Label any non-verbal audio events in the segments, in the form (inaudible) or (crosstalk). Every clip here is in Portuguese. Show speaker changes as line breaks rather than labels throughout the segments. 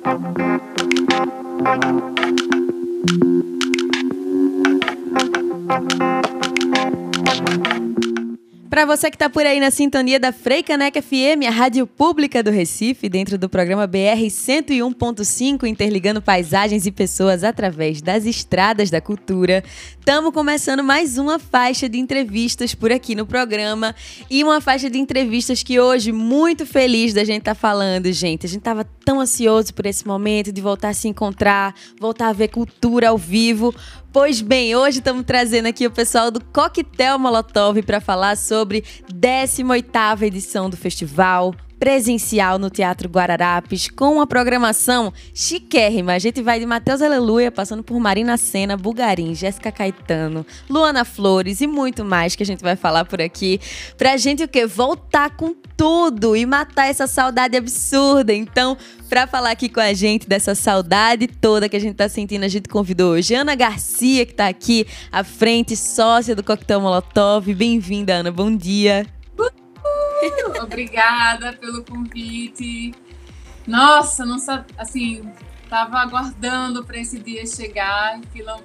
Thank you. Para você que está por aí na sintonia da Freicaneca FM, a rádio pública do Recife, dentro do programa BR 101.5, interligando paisagens e pessoas através das estradas da cultura, estamos começando mais uma faixa de entrevistas por aqui no programa e uma faixa de entrevistas que hoje muito feliz da gente estar tá falando, gente. A gente estava tão ansioso por esse momento de voltar a se encontrar, voltar a ver cultura ao vivo, Pois bem, hoje estamos trazendo aqui o pessoal do Coquetel Molotov para falar sobre 18ª edição do festival, presencial no Teatro Guararapes, com uma programação chiquérrima. A gente vai de Matheus Aleluia, passando por Marina Senna, Bugarim, Jéssica Caetano, Luana Flores e muito mais que a gente vai falar por aqui. Pra gente o quê? Voltar com tudo e matar essa saudade absurda. Então, para falar aqui com a gente dessa saudade toda que a gente tá sentindo, a gente convidou hoje Ana Garcia, que tá aqui à frente, sócia do Coquetel Molotov. Bem-vinda, Ana. Bom dia. (laughs)
Obrigada pelo convite. Nossa, não assim, tava aguardando para esse dia chegar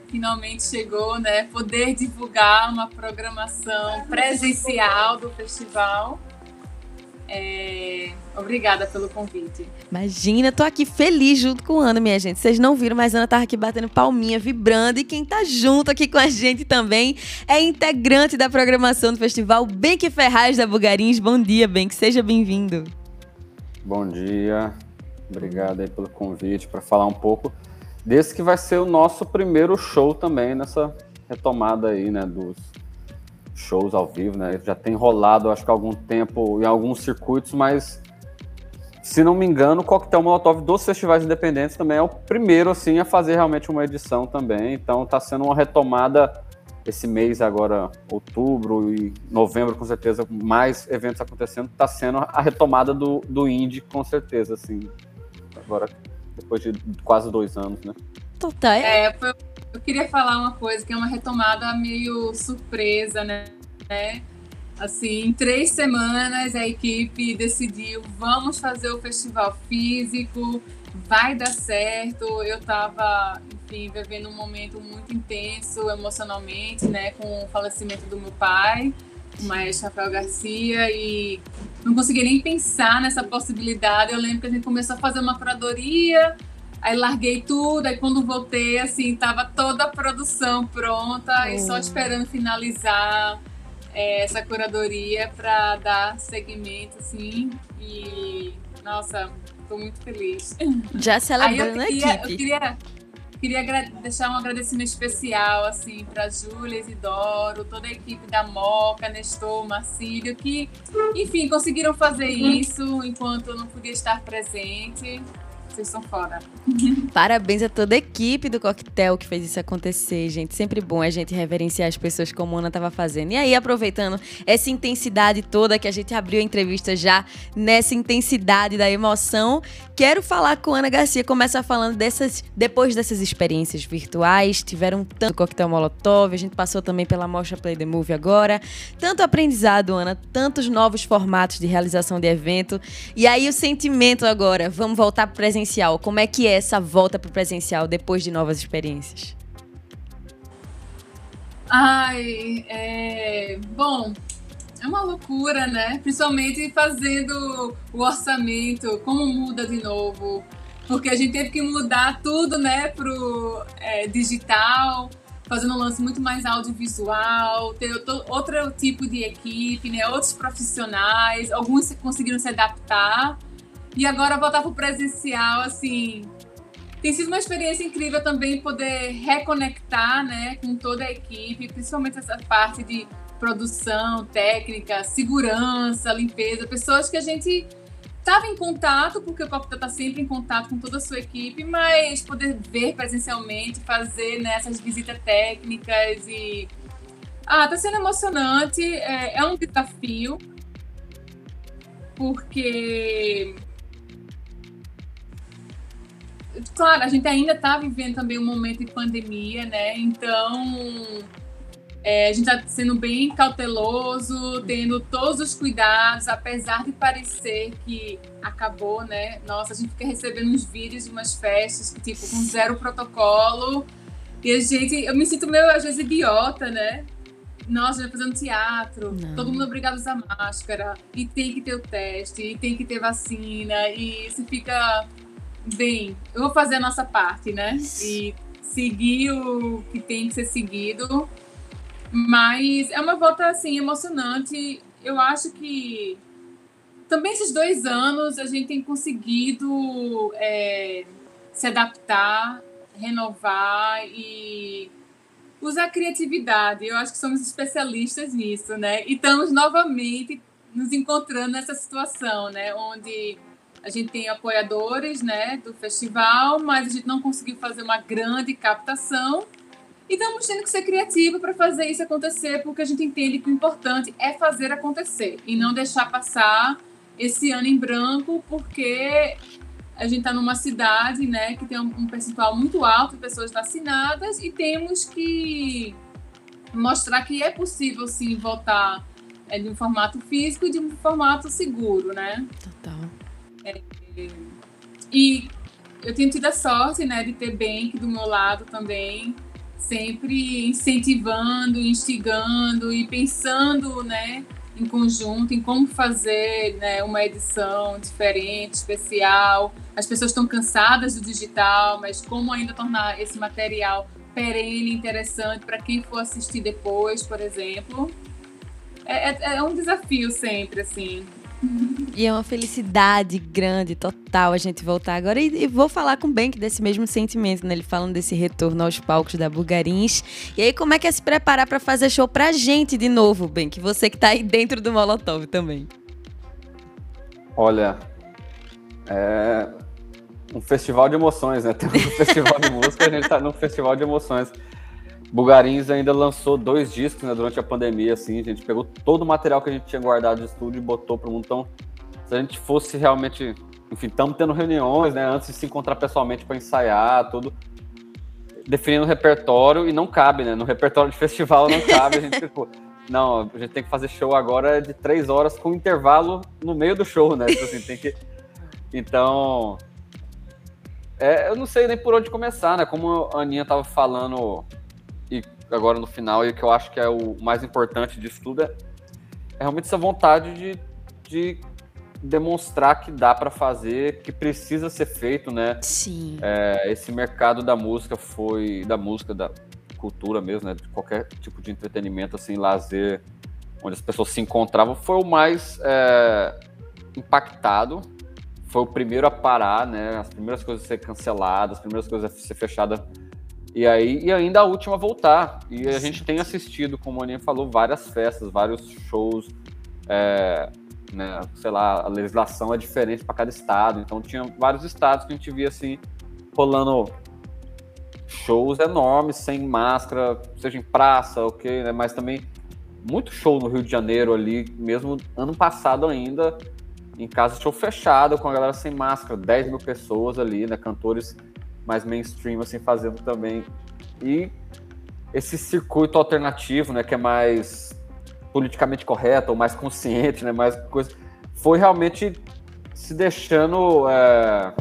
finalmente chegou, né? Poder divulgar uma programação presencial do festival. É... Obrigada pelo convite.
Imagina, tô aqui feliz junto com a Ana, minha gente. Vocês não viram, mas a Ana tava aqui batendo palminha, vibrando. E quem tá junto aqui com a gente também é integrante da programação do festival, Benque Ferraz da Bugarins. Bom dia, Benque. Seja bem-vindo.
Bom dia. Obrigado aí pelo convite para falar um pouco desse que vai ser o nosso primeiro show também nessa retomada aí, né, dos shows ao vivo, né? Já tem rolado, acho que há algum tempo em alguns circuitos, mas se não me engano, o Coquetel Molotov dos festivais independentes também é o primeiro assim a fazer realmente uma edição também. Então está sendo uma retomada esse mês agora, outubro e novembro, com certeza, mais eventos acontecendo, está sendo a retomada do, do indie, com certeza, assim. Agora, depois de quase dois anos, né?
Total. É, foi eu queria falar uma coisa que é uma retomada meio surpresa, né? Assim, em três semanas a equipe decidiu vamos fazer o festival físico, vai dar certo. Eu estava, enfim, vivendo um momento muito intenso emocionalmente, né, com o falecimento do meu pai, o maestro Rafael Garcia, e não conseguia nem pensar nessa possibilidade. Eu lembro que a gente começou a fazer uma curadoria Aí larguei tudo, aí quando voltei, assim, tava toda a produção pronta e só hum. esperando finalizar é, essa curadoria para dar segmento, assim. E, nossa, tô muito feliz.
Já celebrando
a
equipe.
Eu queria, queria deixar um agradecimento especial, assim, para Júlia Isidoro, toda a equipe da Moca, Nestor, Marcílio, que, enfim, conseguiram fazer isso enquanto eu não podia estar presente vocês são fora. (laughs)
Parabéns a toda a equipe do Coquetel que fez isso acontecer, gente. Sempre bom a gente reverenciar as pessoas como a Ana estava fazendo. E aí, aproveitando essa intensidade toda que a gente abriu a entrevista já, nessa intensidade da emoção, quero falar com Ana Garcia. Começa falando dessas, depois dessas experiências virtuais, tiveram tanto Coquetel Molotov, a gente passou também pela Mostra Play the Movie agora. Tanto aprendizado, Ana, tantos novos formatos de realização de evento. E aí, o sentimento agora, vamos voltar para presencial? Como é que é essa volta para o presencial depois de novas experiências?
Ai, é... bom, é uma loucura, né? Principalmente fazendo o orçamento, como muda de novo, porque a gente teve que mudar tudo, né, pro é, digital, fazendo um lance muito mais audiovisual, ter outro tipo de equipe, né, outros profissionais, alguns conseguiram se adaptar, e agora voltar pro presencial, assim, tem sido uma experiência incrível também poder reconectar, né, com toda a equipe, principalmente essa parte de produção, técnica, segurança, limpeza, pessoas que a gente estava em contato, porque o Copa está sempre em contato com toda a sua equipe, mas poder ver presencialmente, fazer né, visitas técnicas e. Ah, tá sendo emocionante, é, é um desafio, porque claro, a gente ainda está vivendo também um momento de pandemia, né? Então, É, a gente está sendo bem cauteloso, tendo todos os cuidados, apesar de parecer que acabou, né? Nossa, a gente fica recebendo uns vídeos de umas festas, tipo, com zero protocolo. E a gente, eu me sinto meio, às vezes, idiota, né? Nossa, vai fazendo teatro, Não. todo mundo é obrigado a usar máscara, e tem que ter o teste, e tem que ter vacina, e você fica bem. Eu vou fazer a nossa parte, né? E seguir o que tem que ser seguido mas é uma volta, assim, emocionante. Eu acho que também esses dois anos a gente tem conseguido é, se adaptar, renovar e usar a criatividade. Eu acho que somos especialistas nisso, né? E estamos novamente nos encontrando nessa situação, né? Onde a gente tem apoiadores, né, do festival, mas a gente não conseguiu fazer uma grande captação e estamos tendo que ser criativos para fazer isso acontecer, porque a gente entende que o importante é fazer acontecer e não deixar passar esse ano em branco, porque a gente está numa cidade né, que tem um percentual muito alto de pessoas vacinadas e temos que mostrar que é possível sim voltar é, de um formato físico e de um formato seguro, né?
Total.
É, e eu tenho tido a sorte né, de ter Bank do meu lado também, sempre incentivando, instigando e pensando, né, em conjunto, em como fazer né, uma edição diferente, especial. As pessoas estão cansadas do digital, mas como ainda tornar esse material perene, interessante para quem for assistir depois, por exemplo. É, é, é um desafio sempre, assim.
E é uma felicidade grande, total, a gente voltar agora. E, e vou falar com o Bank desse mesmo sentimento, né? Ele falando desse retorno aos palcos da Bulgarins. E aí, como é que é se preparar para fazer show pra gente de novo, Bank? Você que tá aí dentro do Molotov também.
Olha, é um festival de emoções, né? Tem um (laughs) festival de música, a gente tá num festival de emoções. Bugarins ainda lançou dois discos né, durante a pandemia, assim, a gente pegou todo o material que a gente tinha guardado de estúdio e botou para o mundo. Então, se a gente fosse realmente, enfim, estamos tendo reuniões, né, antes de se encontrar pessoalmente para ensaiar, tudo, definindo o repertório e não cabe, né, no repertório de (laughs) festival não cabe, a gente ficou, não, a gente tem que fazer show agora de três horas com intervalo no meio do show, né, tipo assim, tem que, então, é, eu não sei nem por onde começar, né, como a Aninha tava falando agora no final, e o que eu acho que é o mais importante disso tudo é, é realmente essa vontade de, de demonstrar que dá para fazer, que precisa ser feito, né?
Sim.
É, esse mercado da música foi da música da cultura mesmo, né? De qualquer tipo de entretenimento, assim, lazer, onde as pessoas se encontravam, foi o mais é, impactado. Foi o primeiro a parar, né? As primeiras coisas a ser canceladas, as primeiras coisas a ser fechadas e aí e ainda a última voltar. E a gente tem assistido, como a Aninha falou, várias festas, vários shows. É, né, sei lá, a legislação é diferente para cada estado. Então tinha vários estados que a gente via assim rolando shows enormes, sem máscara, seja em praça, ok, né? Mas também muito show no Rio de Janeiro ali, mesmo ano passado ainda, em casa show fechado, com a galera sem máscara, 10 mil pessoas ali, né? Cantores mais mainstream, assim, fazendo também. E esse circuito alternativo, né, que é mais politicamente correto, ou mais consciente, né, mais coisa, foi realmente se deixando é,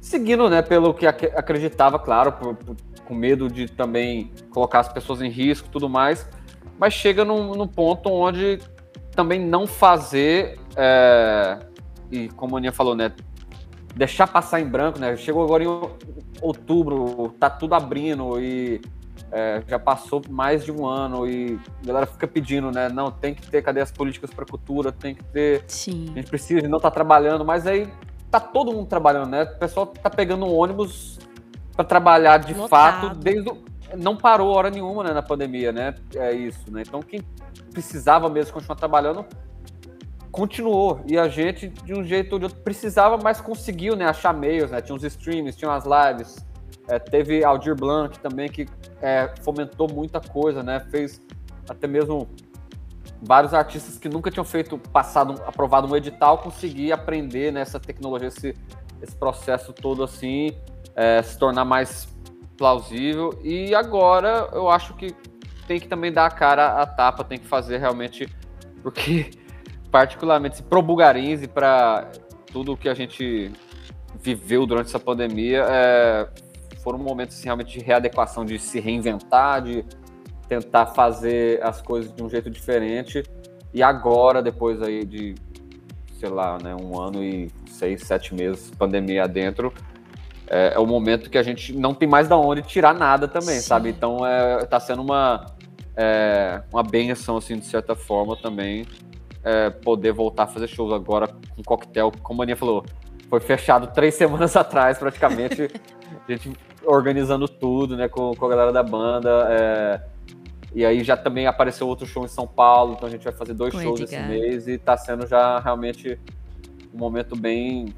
seguindo, né, pelo que ac acreditava, claro, por, por, com medo de também colocar as pessoas em risco, tudo mais, mas chega num, num ponto onde também não fazer é, e como a Aninha falou, né, deixar passar em branco, né? Chegou agora em outubro, tá tudo abrindo e é, já passou mais de um ano e a galera fica pedindo, né? Não, tem que ter cadeias políticas para cultura, tem que ter.
Sim.
A gente precisa, a gente não tá trabalhando, mas aí tá todo mundo trabalhando, né? O pessoal tá pegando um ônibus para trabalhar de fato desde o... não parou hora nenhuma né, na pandemia, né? É isso, né? Então quem precisava mesmo continuar trabalhando continuou. E a gente, de um jeito ou de outro, precisava, mas conseguiu né, achar meios, né? Tinha uns streams, tinha umas lives. É, teve Aldir Blanc também, que é, fomentou muita coisa, né? Fez até mesmo vários artistas que nunca tinham feito, passado, aprovado um edital, conseguir aprender nessa né, tecnologia, esse, esse processo todo assim, é, se tornar mais plausível. E agora eu acho que tem que também dar a cara a tapa, tem que fazer realmente, porque particularmente pro Bugarins e para tudo que a gente viveu durante essa pandemia, é, foram momentos assim, realmente de readequação, de se reinventar, de tentar fazer as coisas de um jeito diferente. E agora, depois aí de, sei lá, né, um ano e seis, sete meses, pandemia adentro, é, é, o momento que a gente não tem mais da onde tirar nada também, Sim. sabe? Então é, tá sendo uma, é, uma benção, assim, de certa forma também, é, poder voltar a fazer shows agora com coquetel, como a Aninha falou, foi fechado três (laughs) semanas atrás, praticamente, a gente organizando tudo, né, com, com a galera da banda, é, e aí já também apareceu outro show em São Paulo, então a gente vai fazer dois com shows Edgar. esse mês e tá sendo já realmente um momento bem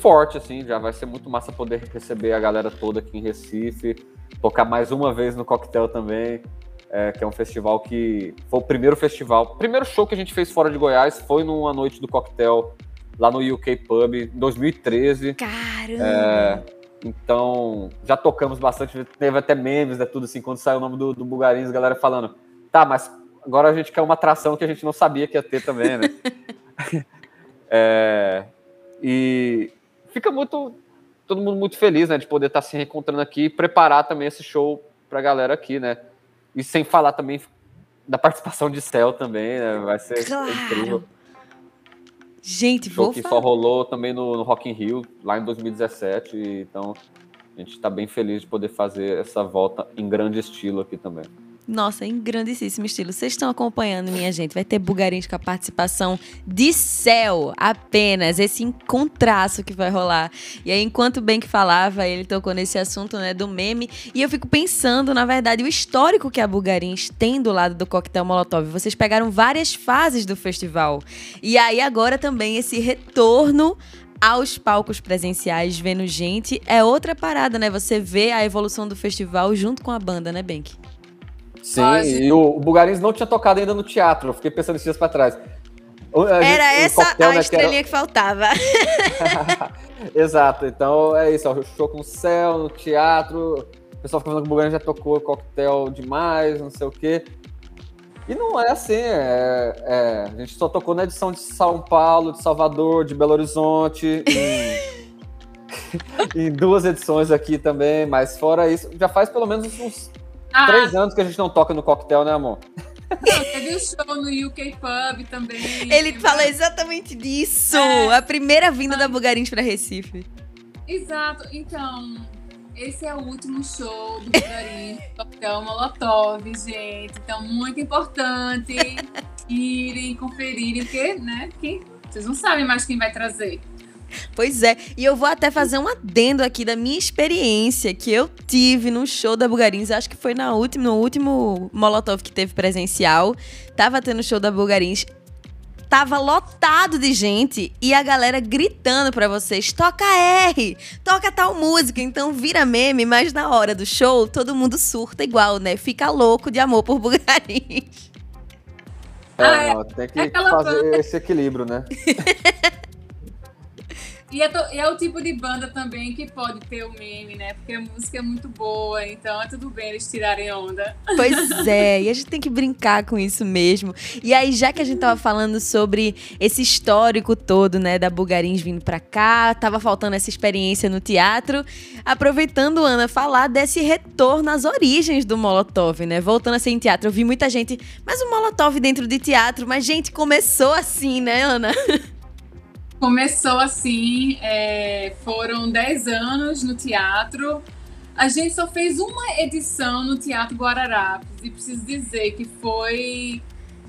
forte, assim, já vai ser muito massa poder receber a galera toda aqui em Recife, tocar mais uma vez no Coquetel também, é, que é um festival que foi o primeiro festival, primeiro show que a gente fez fora de Goiás foi numa noite do Coquetel lá no UK Pub em 2013.
Caramba! É,
então, já tocamos bastante, teve até memes, né, tudo assim, quando saiu o nome do, do Bugarins, a galera falando, tá, mas agora a gente quer uma atração que a gente não sabia que ia ter também, né? (laughs) é, e fica muito, todo mundo muito feliz, né, de poder estar se reencontrando aqui e preparar também esse show pra galera aqui, né? E sem falar também da participação de Céu também, né? Vai ser claro. incrível.
Gente,
show
vou
que
falar.
só rolou também no, no Rock in Rio, lá em 2017, então a gente está bem feliz de poder fazer essa volta em grande estilo aqui também.
Nossa, em grandíssimo estilo. Vocês estão acompanhando, minha gente. Vai ter Bugarins com a participação de céu apenas. Esse encontraço que vai rolar. E aí, enquanto o Ben que falava, ele tocou nesse assunto, né, do meme. E eu fico pensando, na verdade, o histórico que a Bugarins tem do lado do Coquetel Molotov. Vocês pegaram várias fases do festival. E aí, agora também esse retorno aos palcos presenciais, vendo gente, é outra parada, né? Você vê a evolução do festival junto com a banda, né, Benk?
Sim, e o, o Bugarins não tinha tocado ainda no teatro, eu fiquei pensando esses dias pra trás.
era essa coquetel, a né, estrelinha que, era... que faltava. (laughs)
Exato, então é isso, ó, show com o céu, no teatro, o pessoal falando que o Bugarins já tocou coquetel demais, não sei o quê. E não é assim, é, é, a gente só tocou na edição de São Paulo, de Salvador, de Belo Horizonte, em, (laughs) (laughs) em duas edições aqui também, mas fora isso, já faz pelo menos uns ah. Três anos que a gente não toca no coquetel, né, amor?
Não, teve o show no UK Pub também.
Ele falou exatamente disso. É. A primeira vinda da Bugarins para Recife.
Exato. Então, esse é o último show do Bugarins, (laughs) Coquetel Molotov, gente. Então, muito importante (laughs) irem, conferirem, porque, né, quem, vocês não sabem mais quem vai trazer.
Pois é, e eu vou até fazer um adendo aqui da minha experiência que eu tive no show da Bugarins, acho que foi na última, no último Molotov que teve presencial, tava tendo show da Bugarins, tava lotado de gente e a galera gritando para vocês: toca R, toca tal música. Então vira meme, mas na hora do show todo mundo surta igual, né? Fica louco de amor por Bugarins.
É, ah, é, tem que é fazer esse equilíbrio, né? (laughs)
E é, e é, o tipo de banda também que pode ter o meme, né? Porque a música é muito boa, então é tudo bem eles tirarem onda.
Pois (laughs) é, e a gente tem que brincar com isso mesmo. E aí, já que a gente tava falando sobre esse histórico todo, né, da Bugarins vindo pra cá, tava faltando essa experiência no teatro, aproveitando, Ana, falar desse retorno às origens do Molotov, né? Voltando a ser em teatro, eu vi muita gente, mas o Molotov dentro de teatro, mas gente, começou assim, né, Ana? (laughs)
Começou assim, é, foram 10 anos no teatro. A gente só fez uma edição no Teatro Guararapes e preciso dizer que foi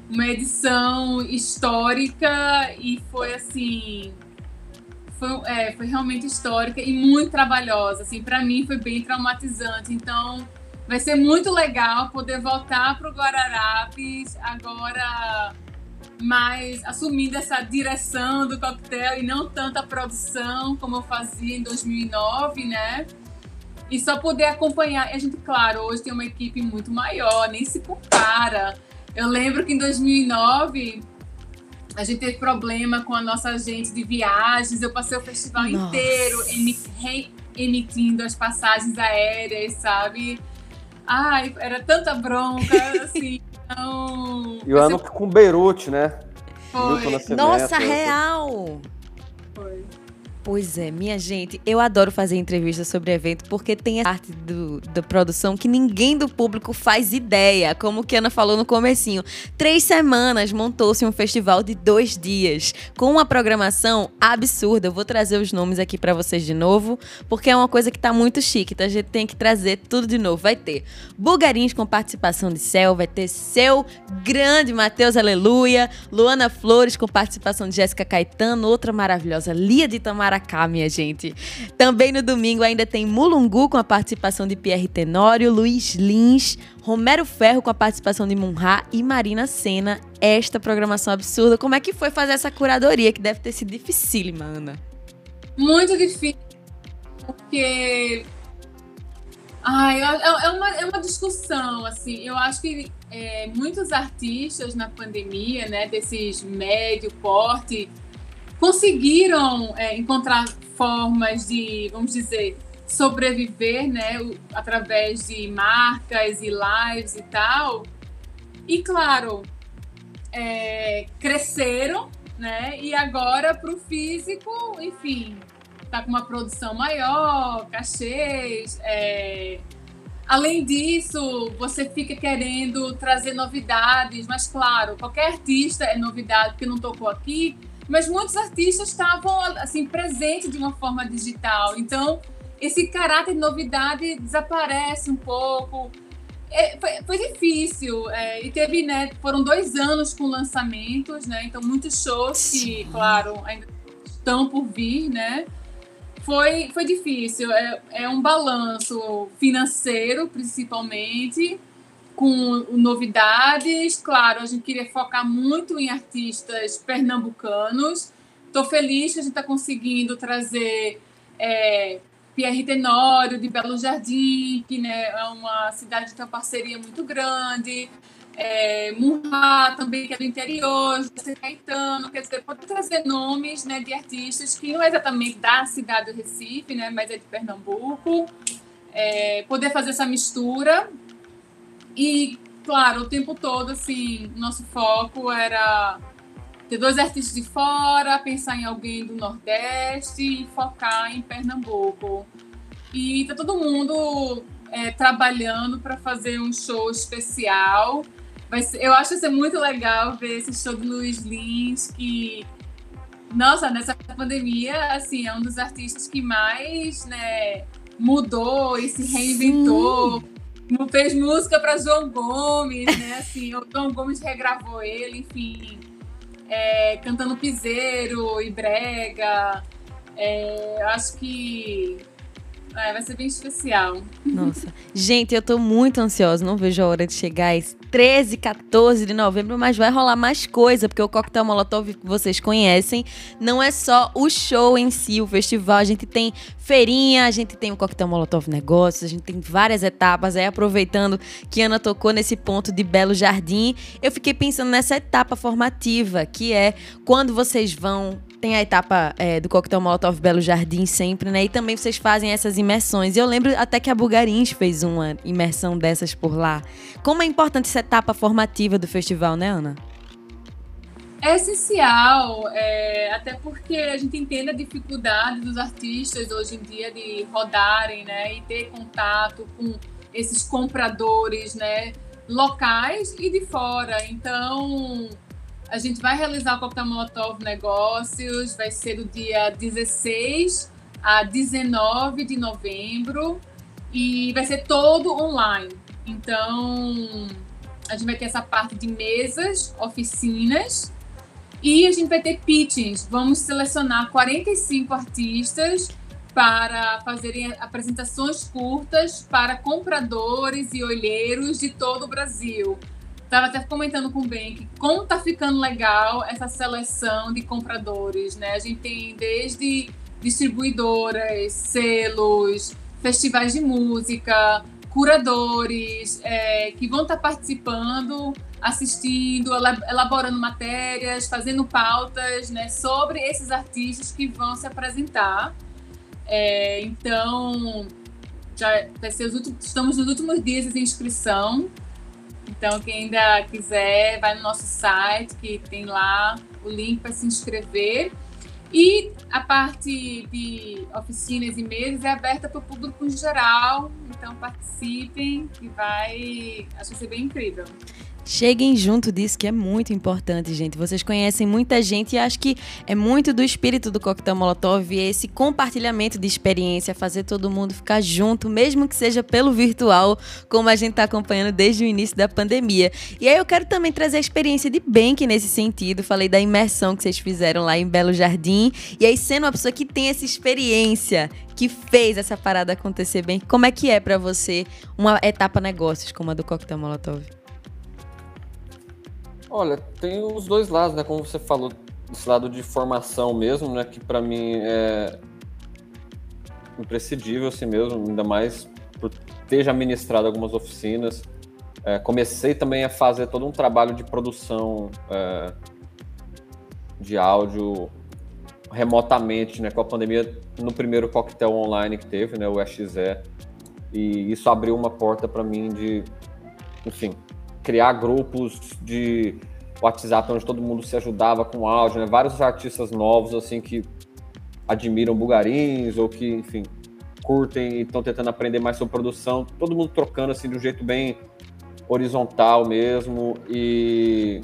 uma edição histórica e foi assim foi, é, foi realmente histórica e muito trabalhosa assim para mim foi bem traumatizante então vai ser muito legal poder voltar para o Guararapes agora mas assumindo essa direção do coquetel e não tanta produção como eu fazia em 2009, né? E só poder acompanhar. E a gente, claro, hoje tem uma equipe muito maior, nem se compara. Eu lembro que em 2009 a gente teve problema com a nossa agente de viagens. Eu passei o festival nossa. inteiro emitindo as passagens aéreas, sabe? Ai, era tanta bronca, (laughs) assim. Então,
e o ano com Beirute, né?
Foi. Nossa, real!
Foi.
Pois é, minha gente, eu adoro fazer entrevistas sobre evento porque tem a parte do, da produção que ninguém do público faz ideia. Como que Ana falou no comecinho. Três semanas montou-se um festival de dois dias, com uma programação absurda. Eu vou trazer os nomes aqui para vocês de novo, porque é uma coisa que tá muito chique, então a gente tem que trazer tudo de novo. Vai ter Bugarins com participação de Céu, vai ter Seu Grande Matheus Aleluia, Luana Flores com participação de Jéssica Caetano, outra maravilhosa, Lia de Tamara para cá, minha gente. Também no domingo ainda tem Mulungu com a participação de Pierre Tenório, Luiz Lins, Romero Ferro com a participação de Munha e Marina Senna. Esta programação absurda. Como é que foi fazer essa curadoria, que deve ter sido dificílima, Ana?
Muito difícil, porque Ai, é, é, uma, é uma discussão, assim. Eu acho que é, muitos artistas na pandemia, né, desses médio porte, conseguiram é, encontrar formas de, vamos dizer, sobreviver, né, através de marcas e lives e tal. E claro, é, cresceram, né? E agora para o físico, enfim, tá com uma produção maior, cachês. É... Além disso, você fica querendo trazer novidades, mas claro, qualquer artista é novidade que não tocou aqui, mas muitos artistas estavam assim presentes de uma forma digital. Então, esse caráter de novidade desaparece um pouco. É, foi, foi, difícil é, e teve, né? Foram dois anos com lançamentos, né? Então muitos shows que, claro, ainda estão por vir, né? Foi, foi difícil. É, é um balanço financeiro, principalmente, com novidades. Claro, a gente queria focar muito em artistas pernambucanos. Estou feliz que a gente está conseguindo trazer é, Pierre Tenório, de Belo Jardim, que né, é uma cidade que tem uma parceria muito grande. É, Murra também, que é do interior, José Caetano, quer dizer, pode trazer nomes né, de artistas que não é exatamente da cidade do Recife, né, mas é de Pernambuco. É, poder fazer essa mistura e, claro, o tempo todo, assim, nosso foco era ter dois artistas de fora, pensar em alguém do Nordeste e focar em Pernambuco. E tá todo mundo é, trabalhando para fazer um show especial. Ser, eu acho que ser muito legal ver esse show do Luiz Lins, que, nossa, nessa pandemia, assim, é um dos artistas que mais né, mudou e se reinventou. Sim fez música para João Gomes, né? Assim, o João Gomes regravou ele, enfim, é, cantando piseiro e brega. É, acho que é, vai ser bem especial.
Nossa. Gente, eu tô muito ansiosa. Não vejo a hora de chegar esse 13, 14 de novembro, mas vai rolar mais coisa, porque o Coquetel Molotov que vocês conhecem não é só o show em si, o festival. A gente tem feirinha, a gente tem o Coquetel Molotov Negócios, a gente tem várias etapas. Aí, aproveitando que Ana tocou nesse ponto de Belo Jardim, eu fiquei pensando nessa etapa formativa, que é quando vocês vão tem a etapa é, do Coquetel Molotov Belo Jardim sempre, né? E também vocês fazem essas imersões. Eu lembro até que a Bugarins fez uma imersão dessas por lá. Como é importante essa etapa formativa do festival, né, Ana?
É essencial, é, até porque a gente entende a dificuldade dos artistas hoje em dia de rodarem, né? E ter contato com esses compradores, né? Locais e de fora. Então a gente vai realizar o Coquetel Molotov Negócios, vai ser do dia 16 a 19 de novembro e vai ser todo online. Então, a gente vai ter essa parte de mesas, oficinas e a gente vai ter pitchings. Vamos selecionar 45 artistas para fazerem apresentações curtas para compradores e olheiros de todo o Brasil. Estava até comentando com o Ben que como tá ficando legal essa seleção de compradores, né? A gente tem desde distribuidoras, selos, festivais de música, curadores é, que vão estar tá participando, assistindo, elaborando matérias, fazendo pautas né, sobre esses artistas que vão se apresentar. É, então, já estamos nos últimos dias de inscrição. Então, quem ainda quiser, vai no nosso site, que tem lá o link para se inscrever. E a parte de oficinas e mesas é aberta para o público em geral. Então, participem, que vai. Acho que vai ser bem incrível.
Cheguem junto disso, que é muito importante, gente. Vocês conhecem muita gente e acho que é muito do espírito do Coquetel Molotov esse compartilhamento de experiência, fazer todo mundo ficar junto, mesmo que seja pelo virtual, como a gente está acompanhando desde o início da pandemia. E aí eu quero também trazer a experiência de Bank nesse sentido. Falei da imersão que vocês fizeram lá em Belo Jardim. E aí, sendo uma pessoa que tem essa experiência, que fez essa parada acontecer bem, como é que é para você uma etapa negócios como a do Coquetel Molotov?
Olha, tem os dois lados, né? Como você falou, esse lado de formação mesmo, né? Que para mim é imprescindível assim mesmo, ainda mais por ter já ministrado algumas oficinas. É, comecei também a fazer todo um trabalho de produção é, de áudio remotamente, né? Com a pandemia, no primeiro coquetel online que teve, né? O XE. E isso abriu uma porta para mim de, enfim, criar grupos de WhatsApp onde todo mundo se ajudava com áudio, né? Vários artistas novos, assim, que admiram bugarins ou que, enfim, curtem e estão tentando aprender mais sobre produção. Todo mundo trocando, assim, de um jeito bem horizontal mesmo e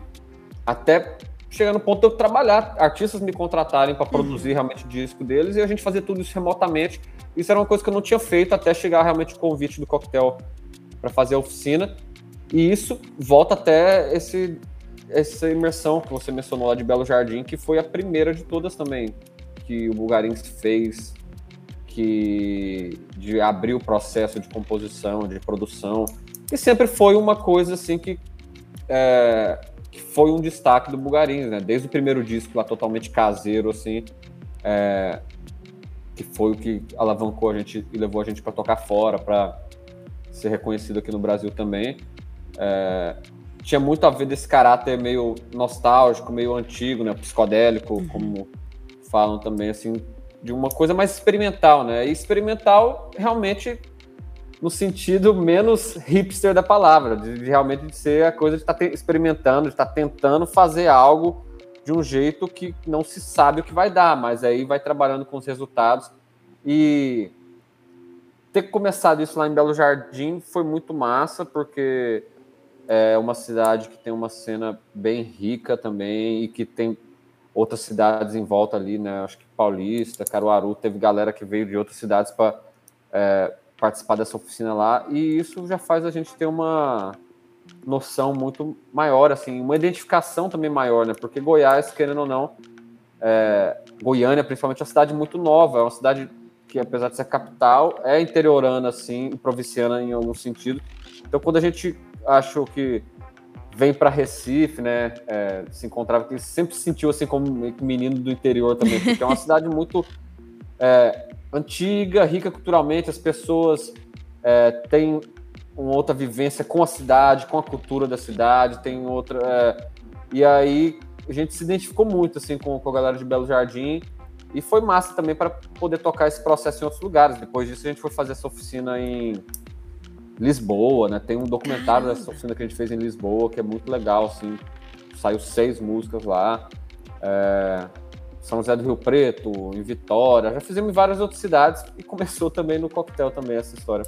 até chegar no ponto de eu trabalhar, artistas me contratarem para produzir uhum. realmente disco deles e a gente fazer tudo isso remotamente. Isso era uma coisa que eu não tinha feito até chegar realmente o convite do Coquetel para fazer a oficina. E isso volta até esse, essa imersão que você mencionou lá de Belo Jardim, que foi a primeira de todas também, que o Bulgarins fez, que de abrir o processo de composição, de produção, e sempre foi uma coisa assim que, é, que foi um destaque do Bulgarins, né? Desde o primeiro disco lá totalmente caseiro, assim, é, que foi o que alavancou a gente e levou a gente para tocar fora, para ser reconhecido aqui no Brasil também. É, tinha muito a ver desse caráter meio nostálgico, meio antigo, né, psicodélico, uhum. como falam também, assim, de uma coisa mais experimental, né? E experimental realmente no sentido menos hipster da palavra, de, de realmente de ser a coisa de estar tá experimentando, de estar tá tentando fazer algo de um jeito que não se sabe o que vai dar, mas aí vai trabalhando com os resultados e ter começado isso lá em Belo Jardim foi muito massa, porque é uma cidade que tem uma cena bem rica também e que tem outras cidades em volta ali, né? Acho que Paulista, Caruaru, teve galera que veio de outras cidades para é, participar dessa oficina lá e isso já faz a gente ter uma noção muito maior, assim, uma identificação também maior, né? Porque Goiás, querendo ou não, é, Goiânia, principalmente, é uma cidade muito nova, é uma cidade que, apesar de ser capital, é interiorana, assim, provinciana em algum sentido. Então, quando a gente acho que vem para Recife, né? É, se encontrava que sempre se sentiu assim como menino do interior também, porque é uma (laughs) cidade muito é, antiga, rica culturalmente, as pessoas é, têm uma outra vivência com a cidade, com a cultura da cidade, tem outra. É, e aí a gente se identificou muito assim com, com a galera de Belo Jardim. E foi massa também para poder tocar esse processo em outros lugares. Depois disso, a gente foi fazer essa oficina em, Lisboa, né? Tem um documentário dessa oficina que a gente fez em Lisboa, que é muito legal, assim. Saiu seis músicas lá. É... São José do Rio Preto, em Vitória. Já fizemos em várias outras cidades e (laughs) começou também no coquetel também essa história.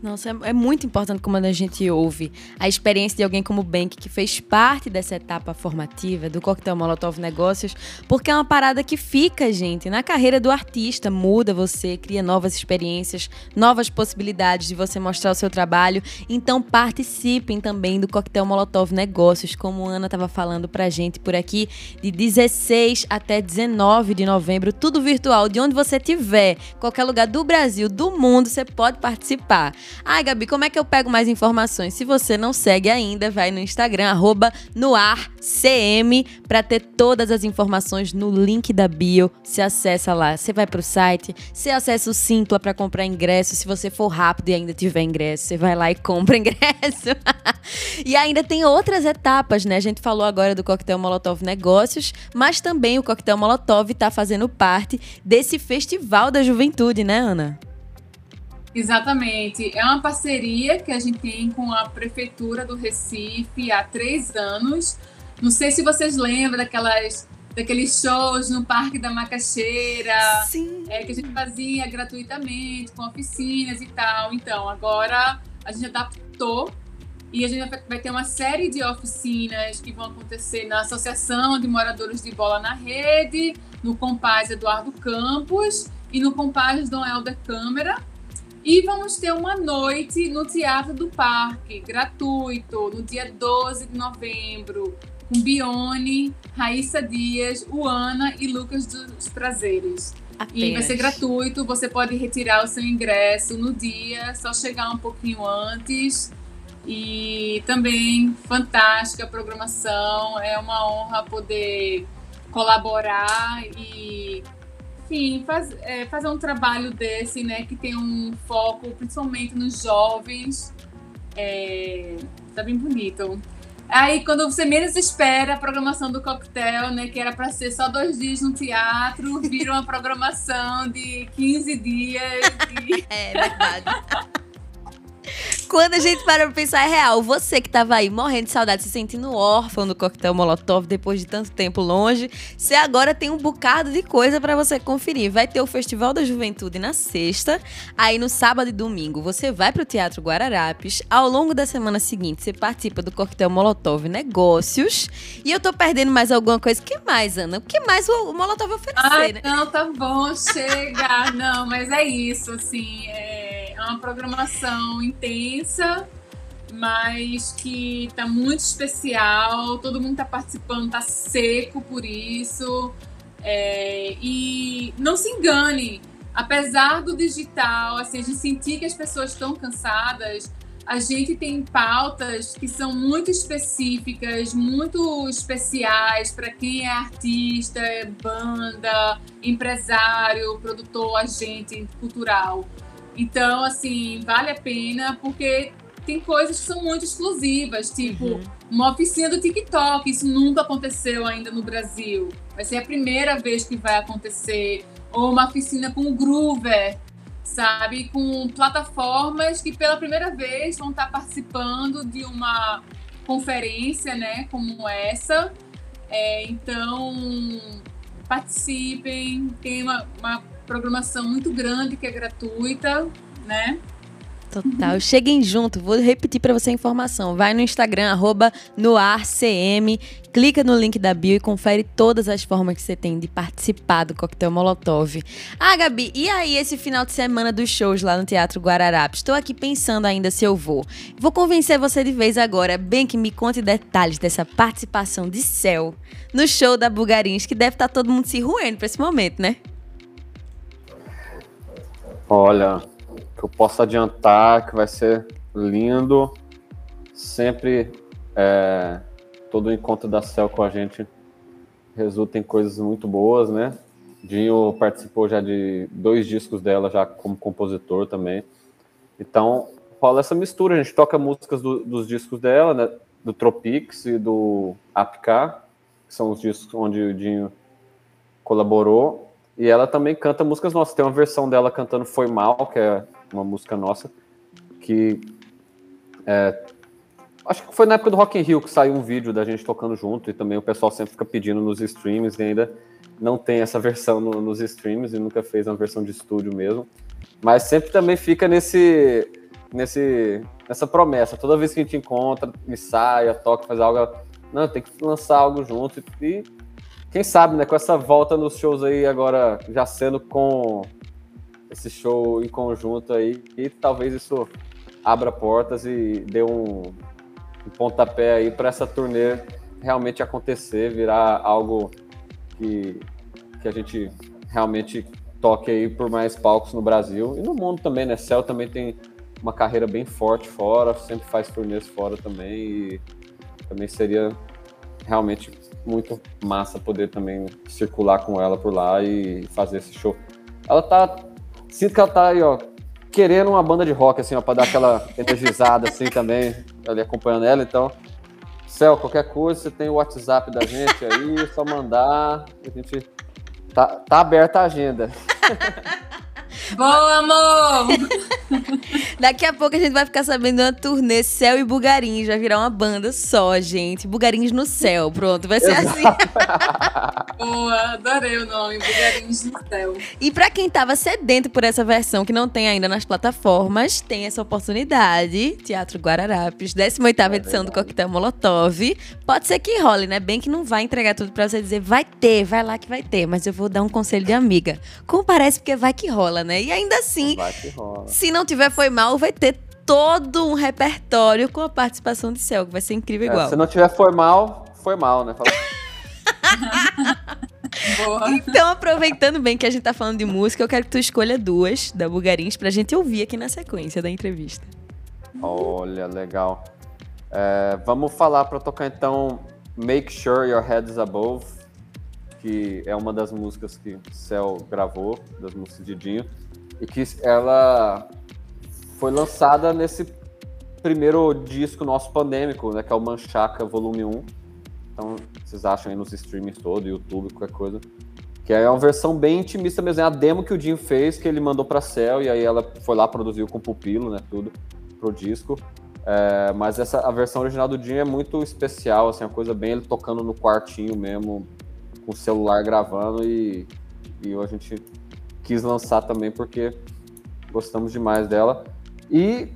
Nossa, é, é, muito importante como a gente ouve a experiência de alguém como o Bank, que fez parte dessa etapa formativa do Coquetel Molotov Negócios, porque é uma parada que fica, gente, na carreira do artista, muda você, cria novas experiências, novas possibilidades de você mostrar o seu trabalho. Então participem também do Coquetel Molotov Negócios, como a Ana estava falando pra gente por aqui, de 16 até 19 de novembro, tudo virtual, de onde você estiver, qualquer lugar do Brasil, do mundo, você pode participar. Ai, Gabi, como é que eu pego mais informações? Se você não segue ainda, vai no Instagram, arroba noarcm, para ter todas as informações no link da bio. Se acessa lá. Você vai pro site, você acessa o Simpla para comprar ingresso. Se você for rápido e ainda tiver ingresso, você vai lá e compra (laughs) ingresso. e ainda tem outras etapas, né? A gente falou agora do Coquetel Molotov Negócios, mas também o Coquetel Molotov está fazendo parte desse Festival da Juventude, né, Ana?
Exatamente. É uma parceria que a gente tem com a Prefeitura do Recife há três anos. Não sei se vocês lembram daquelas, daqueles shows no Parque da Macaxeira,
Sim.
É, que a gente fazia gratuitamente, com oficinas e tal. Então, agora a gente adaptou e a gente vai ter uma série de oficinas que vão acontecer na Associação de Moradores de Bola na Rede, no Compaz Eduardo Campos e no Compaz Dom Helder Câmara. E vamos ter uma noite no Teatro do Parque, gratuito, no dia 12 de novembro, com Bione, Raíssa Dias, Uana e Lucas dos Prazeres.
Apenas.
E vai ser gratuito, você pode retirar o seu ingresso no dia, só chegar um pouquinho antes. E também fantástica a programação, é uma honra poder colaborar e, enfim, faz, é, fazer um trabalho desse, né, que tem um foco principalmente nos jovens. É, tá bem bonito. Aí, quando você menos espera, a programação do coquetel, né, que era para ser só dois dias no teatro, vira uma programação de 15 dias. De... (laughs)
É verdade. (laughs) Quando a gente para pra pensar, é real. Você que tava aí morrendo de saudade, se sentindo órfão do coquetel Molotov depois de tanto tempo longe, você agora tem um bocado de coisa para você conferir. Vai ter o Festival da Juventude na sexta, aí no sábado e domingo você vai pro Teatro Guararapes. Ao longo da semana seguinte, você participa do coquetel Molotov Negócios. E eu tô perdendo mais alguma coisa. O que mais, Ana? O que mais o, Molotov oferecer,
Ai,
né?
não, tá bom, chega. não, mas é isso, assim, é uma programação intensa, mas que tá muito especial. Todo mundo tá participando, tá seco por isso. É, e não se engane, apesar do digital, assim, a gente sentir que as pessoas estão cansadas, a gente tem pautas que são muito específicas, muito especiais para quem é artista, é banda, empresário, produtor, agente cultural. Então, assim, vale a pena porque tem coisas que são muito exclusivas, tipo
Uhum.
uma oficina do TikTok. Isso nunca aconteceu ainda no Brasil. Vai ser a primeira vez que vai acontecer. Ou uma oficina com o Groover, sabe? Com plataformas que pela primeira vez vão estar participando de uma conferência, né? Como essa. É, então, participem. Tem uma, uma programação muito grande que é gratuita, né?
Total. Cheguem junto. Vou repetir para você a informação. Vai no Instagram, noarcm, clica no link da bio e confere todas as formas que você tem de participar do Coquetel Molotov. Ah, Gabi, e aí esse final de semana dos shows lá no Teatro Guararapes? Estou aqui pensando ainda se eu vou. Vou convencer você de vez agora, bem que me conte detalhes dessa participação de Céu no show da Bugarins, que deve estar todo mundo se ruendo para esse momento, né?
Olha, que eu posso adiantar que vai ser lindo. Sempre é, todo encontro da Cel com a gente resulta em coisas muito boas, né? Dinho participou já de dois discos dela já como compositor também. Então rola essa mistura. A gente toca músicas do- dos discos dela, né? Do Tropix e do Apk, que são os discos onde o Dinho colaborou. E ela também canta músicas nossas. Tem uma versão dela cantando Foi Mal, que é uma música nossa, que é, acho que foi na época do Rock in Rio que saiu um vídeo da gente tocando junto e também o pessoal sempre fica pedindo nos streams e ainda não tem essa versão no- nos streams e nunca fez uma versão de estúdio mesmo. Mas sempre também fica nesse nesse nessa promessa. Toda vez que a gente encontra, ensaia, toca, faz algo, não, tem que lançar algo junto e quem sabe, né, com essa volta nos shows aí agora já sendo com esse show em conjunto aí, e talvez isso abra portas e dê um, um pontapé aí para essa turnê realmente acontecer, virar algo que, que a gente realmente toque aí por mais palcos no Brasil e no mundo também, né? Cell também tem uma carreira bem forte fora, sempre faz turnês fora também e também seria realmente muito massa poder também circular com ela por lá e fazer esse show. Ela tá. Sinto que ela tá aí, ó, querendo uma banda de rock, assim, ó, pra dar aquela energizada, assim, também, ali acompanhando ela. Então, Céu, qualquer coisa, você tem o WhatsApp da gente aí, é só mandar. A gente. Tá, tá aberta a agenda. (laughs)
Boa, amor! (laughs)
Daqui a pouco a gente vai ficar sabendo uma turnê Céu e Bugarins. Vai virar uma banda só, gente. Bugarins no céu. Pronto, vai ser assim. (laughs)
Boa, adorei o nome, Bugarins no céu.
E pra quem tava sedento por essa versão que não tem ainda nas plataformas, tem essa oportunidade. Teatro Guararapes, 18ª edição do Coquetel Molotov. Pode ser que role, né? Bem que não vai entregar tudo pra você dizer, vai ter, vai lá que vai ter. Mas eu vou dar um conselho de amiga. Comparece porque vai que rola, né? E ainda assim, se não tiver foi mal, vai ter todo um repertório com a participação de Céu, que vai ser incrível
É,
igual.
se não tiver foi mal, foi mal, né? Fala- (laughs) (laughs)
Boa.
Então, aproveitando bem que a gente tá falando de música, eu quero que tu escolha duas da Bugarins pra gente ouvir aqui na sequência da entrevista.
Olha, legal. É, vamos falar para tocar então Make Sure Your Head is Above, que é uma das músicas que o Cell gravou, das músicas de Dinho, e que ela foi lançada nesse primeiro disco nosso pandêmico, né, que é o Manchaca Volume 1. Então, vocês acham aí nos streamings todo, YouTube, qualquer coisa. Que é uma versão bem intimista mesmo, é a demo que o Dinho fez, que ele mandou pra Cell, e aí ela foi lá, produziu com pupilo, né, tudo, pro disco. É, mas essa, a versão original do Dinho é muito especial, assim, uma coisa bem ele tocando no quartinho mesmo, com o celular gravando, e, e a gente quis lançar também porque gostamos demais dela. E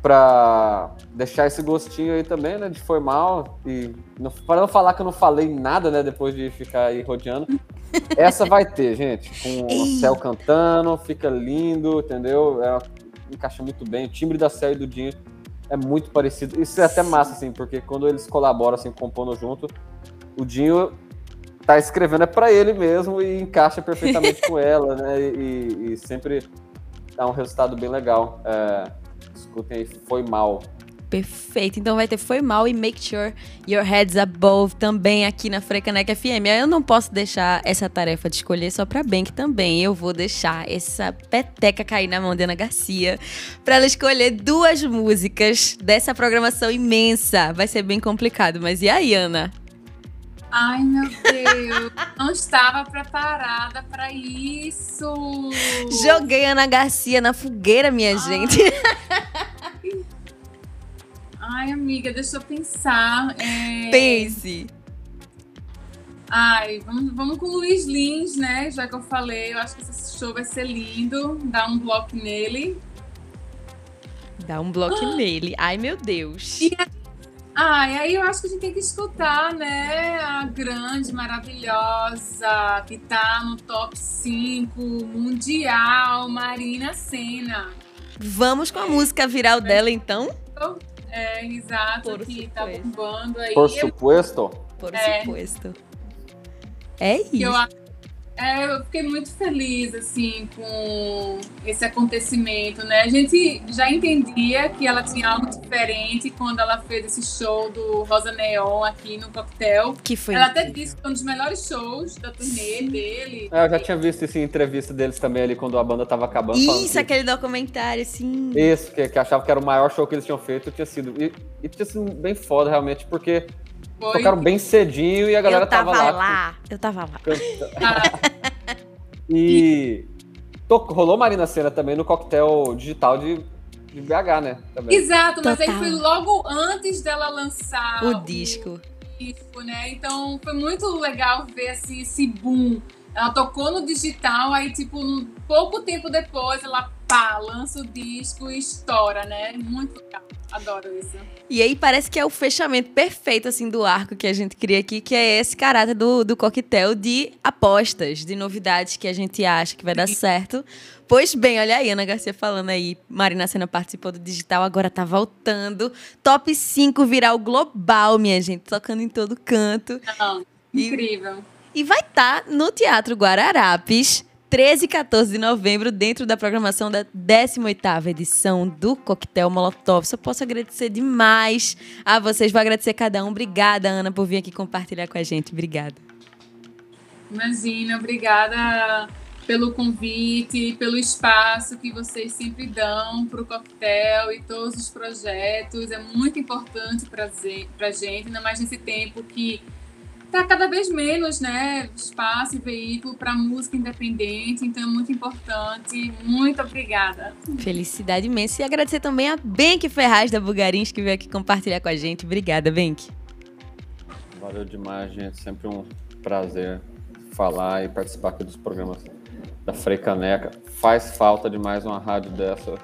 pra deixar esse gostinho aí também, né, de foi mal, e para não falar que eu não falei nada, né, depois de ficar aí rodeando, essa vai ter, gente, com o céu cantando, fica lindo, entendeu? É, encaixa muito bem, o timbre da Céu e do Dinho é muito parecido, isso é até massa, assim, porque quando eles colaboram, assim, compondo junto, o Dinho tá escrevendo é pra ele mesmo e encaixa perfeitamente (laughs) com ela, né, e, e sempre dá um resultado bem legal. É, escutem aí, foi mal.
Perfeito. Então vai ter Foi Mal e Make Sure Your Head's Above também aqui na Frecaneca FM. Eu não posso deixar essa tarefa de escolher só pra Bank também. Eu vou deixar essa peteca cair na mão de Ana Garcia pra ela escolher duas músicas dessa programação imensa. Vai ser bem complicado, mas e aí, Ana?
Ai, meu Deus. Não estava preparada para isso.
Joguei Ana Garcia na fogueira, minha gente. (laughs)
Ai, amiga, deixa eu pensar. É...
Pense.
Ai, vamos, vamos com o Luiz Lins, né? Já que eu falei, eu acho que esse show vai ser lindo. Dá um bloco nele.
Dá um bloco (gasps) nele. Ai, meu Deus.
E Ai, aí eu acho que a gente tem que escutar, né? A grande, maravilhosa, que tá no top 5 mundial, Marina Senna.
Vamos com a música viral dela, então?
É, exato,
Por
que tá
supuesto.
bombando aí.
Por supuesto.
Por
É.
supuesto. É
que eu,
isso.
É, eu fiquei muito feliz assim com esse acontecimento, né? A gente já entendia que ela tinha algo diferente quando ela fez esse show do Rosa Neon aqui no Coquetel.
Que foi
Ela até
incrível.
disse que foi um dos melhores shows da turnê dele.
É, eu já tinha visto isso em entrevista deles também ali quando a banda tava acabando.
Isso,
que-
aquele documentário, assim.
Isso, que, que achava que era o maior show que eles tinham feito, tinha sido. E, e tinha sido bem foda, realmente, porque
Foi
tocaram bem cedinho e a galera
eu tava,
lá.
lá. Eu tava lá.
cantando. E rolou Marina Senna também no coquetel digital de, de BH, né? Também.
Exato, mas aí
Total.
foi logo antes dela lançar
O disco.
disco, né? Então foi muito legal ver assim, esse boom. Ela tocou no digital, aí, tipo, pouco tempo depois, ela pá, lança o disco e estoura, né? Muito legal. Adoro isso.
E aí parece que é o fechamento perfeito, assim, do arco que a gente cria aqui, que é esse caráter do, do coquetel de apostas, de novidades que a gente acha que vai dar certo. Pois bem, olha aí, Ana Garcia falando aí, Marina Senna participou do digital, agora tá voltando. Top 5 viral global, minha gente, tocando em todo canto.
Não,
E-
incrível.
E vai estar no Teatro Guararapes, 13 e 14 de novembro, dentro da programação da 18ª edição do Coquetel Molotov. Só posso agradecer demais a vocês. Vou agradecer cada um. Obrigada, Ana, por vir aqui compartilhar com a gente. Obrigada.
Imagina, obrigada pelo convite, pelo espaço que vocês sempre dão para o coquetel e todos os projetos. É muito importante para a gente, ainda mais nesse tempo que tá cada vez menos, né, espaço e veículo para música independente, então é muito importante. Muito obrigada.
Felicidade imensa e agradecer também a Benk Ferraz da Bugarins que veio aqui compartilhar com a gente. Obrigada, Benk.
Valeu demais, gente. Sempre um prazer falar e participar aqui dos programas da Freicaneca. Faz falta demais uma rádio dessa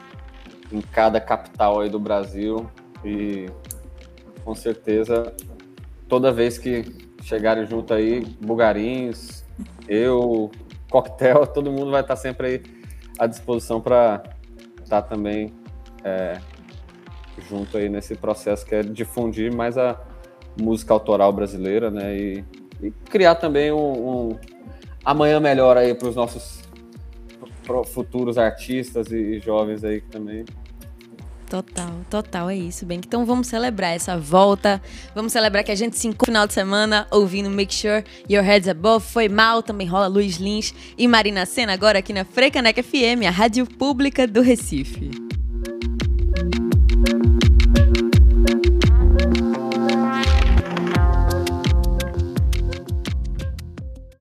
em cada capital aí do Brasil e com certeza toda vez que chegarem junto aí, Bugarins, eu, Coquetel, (laughs) todo mundo vai estar sempre aí à disposição para estar também é, junto aí nesse processo que é difundir mais a música autoral brasileira, né? E, e criar também um, um amanhã melhor aí para os nossos futuros artistas e, e jovens aí que também
Total, total, é isso, bem. Então vamos celebrar essa volta. Vamos celebrar que a gente se encontra no final de semana ouvindo Make Sure Your Head's Above. Foi mal, também rola Luiz Lins e Marina Senna agora aqui na Frecaneca FM, a rádio pública do Recife.